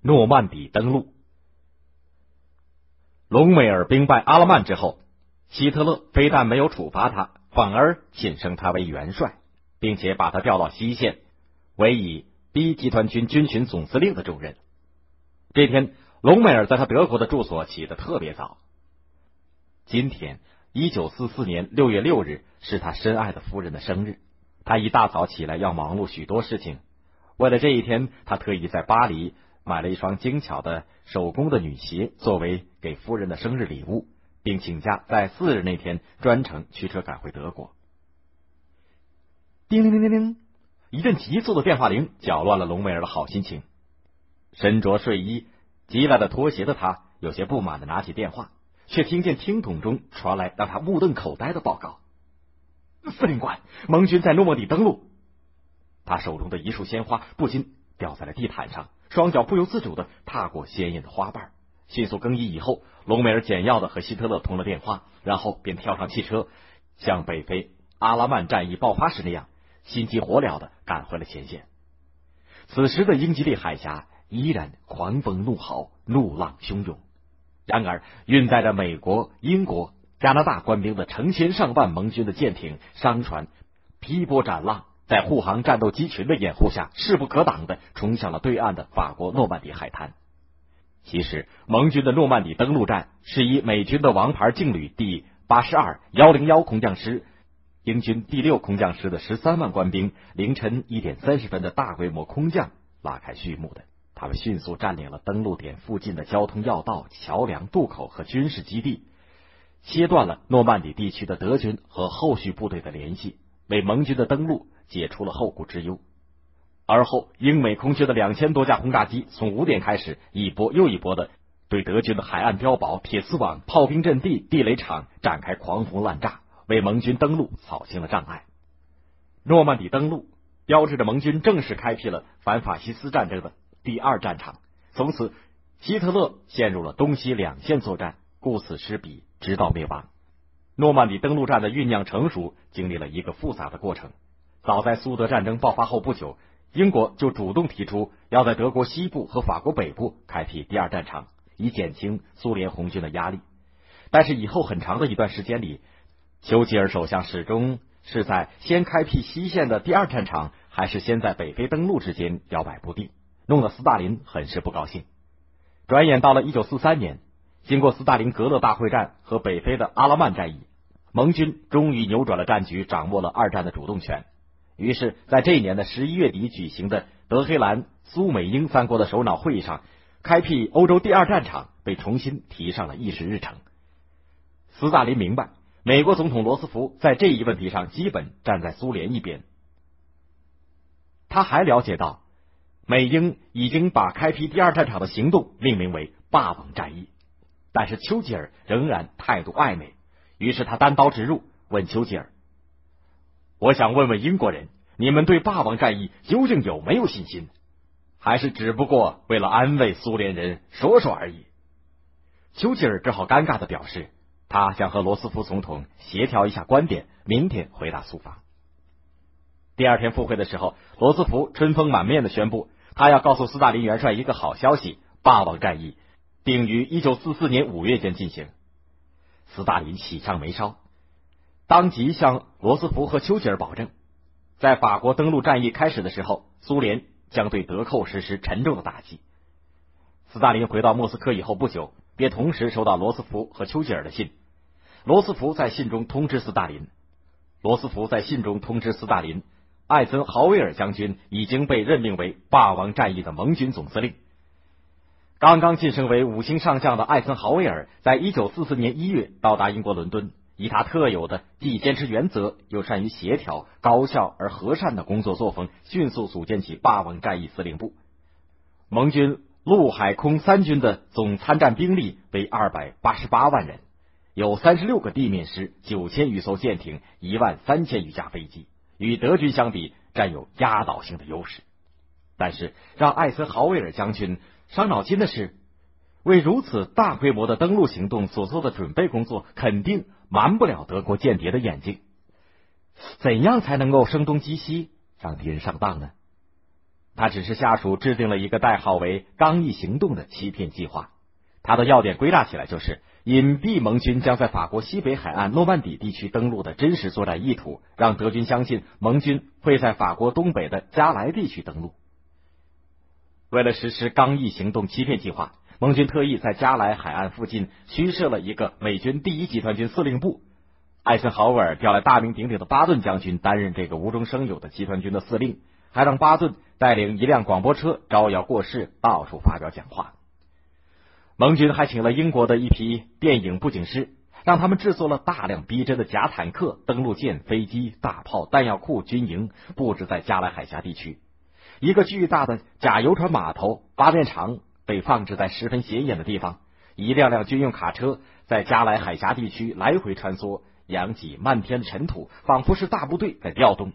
诺曼底登陆。隆美尔兵败阿勒曼之后，希特勒非但没有处罚他，反而晋升他为元帅，并且把他调到西线，委以 B 集团军军群总司令的重任。这天，隆美尔在他德国的住所起得特别早。今天，一九四四年六月六日是他深爱的夫人的生日，他一大早起来要忙碌许多事情。为了这一天，他特意在巴黎买了一双精巧的手工的女鞋，作为给夫人的生日礼物，并请假在四日那天专程驱车赶回德国。叮铃铃铃铃，一阵急促的电话铃搅乱了隆美尔的好心情。身着睡衣、急来的拖鞋的他，有些不满的拿起电话，却听见听筒中传来让他目瞪口呆的报告：“司令官，盟军在诺莫底登陆。”他手中的一束鲜花不禁掉在了地毯上，双脚不由自主的踏过鲜艳的花瓣。迅速更衣以后，隆美尔简要的和希特勒通了电话，然后便跳上汽车，像北非阿拉曼战役爆发时那样，心急火燎的赶回了前线。此时的英吉利海峡依然狂风怒号，怒浪汹涌。然而，运载着美国、英国、加拿大官兵的成千上万盟军的舰艇、商船劈波斩浪。在护航战斗机群的掩护下，势不可挡的冲向了对岸的法国诺曼底海滩。其实，盟军的诺曼底登陆战是以美军的王牌劲旅第八十二幺零幺空降师、英军第六空降师的十三万官兵，凌晨一点三十分的大规模空降拉开序幕的。他们迅速占领了登陆点附近的交通要道、桥梁、渡口和军事基地，切断了诺曼底地区的德军和后续部队的联系，为盟军的登陆。解除了后顾之忧。而后，英美空军的两千多架轰炸机从五点开始，一波又一波的对德军的海岸碉堡、铁丝网、炮兵阵地、地雷场展开狂轰滥炸，为盟军登陆扫清了障碍。诺曼底登陆标志着盟军正式开辟了反法西斯战争的第二战场。从此，希特勒陷入了东西两线作战，顾此失彼，直到灭亡。诺曼底登陆战的酝酿成熟，经历了一个复杂的过程。早在苏德战争爆发后不久，英国就主动提出要在德国西部和法国北部开辟第二战场，以减轻苏联红军的压力。但是以后很长的一段时间里，丘吉尔首相始终是在先开辟西线的第二战场，还是先在北非登陆之间摇摆不定，弄得斯大林很是不高兴。转眼到了一九四三年，经过斯大林格勒大会战和北非的阿拉曼战役，盟军终于扭转了战局，掌握了二战的主动权。于是，在这一年的十一月底举行的德黑兰苏美英三国的首脑会议上，开辟欧洲第二战场被重新提上了议事日程。斯大林明白，美国总统罗斯福在这一问题上基本站在苏联一边。他还了解到，美英已经把开辟第二战场的行动命名为“霸王战役”，但是丘吉尔仍然态度暧昧。于是他单刀直入，问丘吉尔。我想问问英国人，你们对霸王战役究竟有没有信心？还是只不过为了安慰苏联人说说而已？丘吉尔只好尴尬的表示，他想和罗斯福总统协调一下观点，明天回答苏方。第二天赴会的时候，罗斯福春风满面的宣布，他要告诉斯大林元帅一个好消息：霸王战役定于一九四四年五月间进行。斯大林喜上眉梢。当即向罗斯福和丘吉尔保证，在法国登陆战役开始的时候，苏联将对德寇实施沉重的打击。斯大林回到莫斯科以后不久，便同时收到罗斯福和丘吉尔的信。罗斯福在信中通知斯大林，罗斯福在信中通知斯大林，艾森豪威尔将军已经被任命为霸王战役的盟军总司令。刚刚晋升为五星上将的艾森豪威尔，在一九四四年一月到达英国伦敦。以他特有的既坚持原则又善于协调、高效而和善的工作作风，迅速组建起霸王战役司令部。盟军陆海空三军的总参战兵力为二百八十八万人，有三十六个地面师、九千余艘舰艇、一万三千余架飞机，与德军相比占有压倒性的优势。但是，让艾森豪威尔将军伤脑筋的是，为如此大规模的登陆行动所做的准备工作，肯定。瞒不了德国间谍的眼睛，怎样才能够声东击西，让敌人上当呢？他只是下属制定了一个代号为“刚毅行动”的欺骗计划。他的要点归纳起来就是：隐蔽盟军将在法国西北海岸诺曼底地区登陆的真实作战意图，让德军相信盟军会在法国东北的加莱地区登陆。为了实施“刚毅行动”欺骗计划，盟军特意在加莱海岸附近虚设了一个美军第一集团军司令部。艾森豪威尔调来大名鼎鼎的巴顿将军担任这个无中生有的集团军的司令，还让巴顿。带领一辆广播车招摇过市，到处发表讲话。盟军还请了英国的一批电影布景师，让他们制作了大量逼真的假坦克、登陆舰、飞机、大炮、弹药库、军营，布置在加莱海峡地区。一个巨大的假游船码头、发电厂被放置在十分显眼的地方。一辆辆军用卡车在加莱海峡地区来回穿梭，扬起漫天的尘土，仿佛是大部队在调动。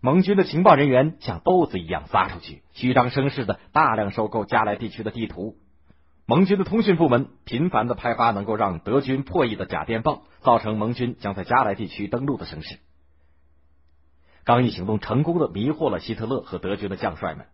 盟军的情报人员像豆子一样撒出去，虚张声势的大量收购加莱地区的地图。盟军的通讯部门频繁的派发能够让德军破译的假电报，造成盟军将在加莱地区登陆的声势。刚毅行动成功的迷惑了希特勒和德军的将帅们。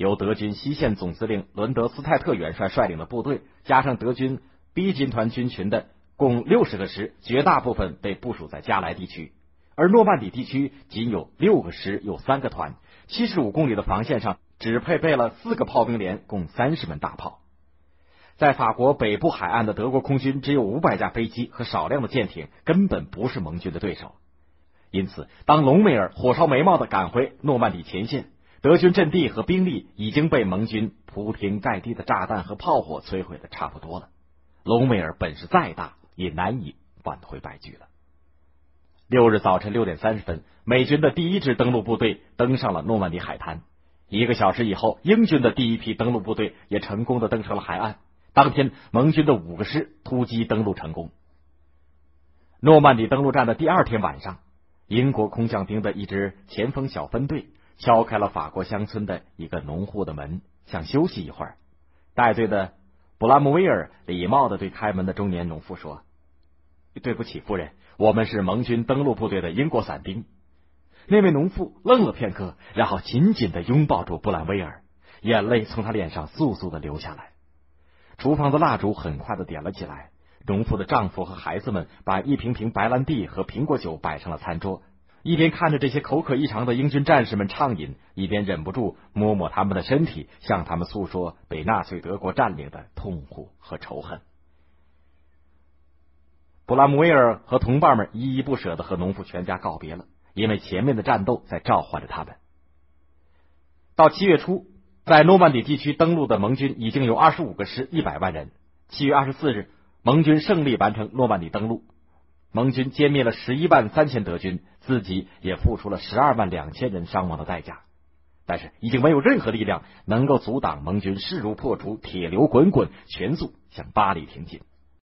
由德军西线总司令伦德斯泰特元帅率领的部队，加上德军 B 军团军群的共六十个师，绝大部分被部署在加莱地区。而诺曼底地区仅有六个师，有三个团，七十五公里的防线上只配备了四个炮兵连，共三十门大炮。在法国北部海岸的德国空军只有五百架飞机和少量的舰艇，根本不是盟军的对手。因此，当隆美尔火烧眉毛的赶回诺曼底前线，德军阵地和兵力已经被盟军铺天盖地的炸弹和炮火摧毁的差不多了。隆美尔本事再大，也难以挽回败局了。六日早晨六点三十分，美军的第一支登陆部队登上了诺曼底海滩。一个小时以后，英军的第一批登陆部队也成功的登上了海岸。当天，盟军的五个师突击登陆成功。诺曼底登陆战的第二天晚上，英国空降兵的一支前锋小分队敲开了法国乡村的一个农户的门，想休息一会儿。带队的布拉姆威尔礼貌的对开门的中年农妇说：“对不起，夫人。”我们是盟军登陆部队的英国伞兵。那位农妇愣了片刻，然后紧紧的拥抱住布兰威尔，眼泪从他脸上簌簌的流下来。厨房的蜡烛很快的点了起来，农妇的丈夫和孩子们把一瓶瓶白兰地和苹果酒摆上了餐桌，一边看着这些口渴异常的英军战士们畅饮，一边忍不住摸摸他们的身体，向他们诉说被纳粹德国占领的痛苦和仇恨。布拉姆威尔和同伴们依依不舍的和农夫全家告别了，因为前面的战斗在召唤着他们。到七月初，在诺曼底地区登陆的盟军已经有二十五个师，一百万人。七月二十四日，盟军胜利完成诺曼底登陆，盟军歼灭了十一万三千德军，自己也付出了十二万两千人伤亡的代价。但是，已经没有任何力量能够阻挡盟军势如破竹、铁流滚滚，全速向巴黎挺进。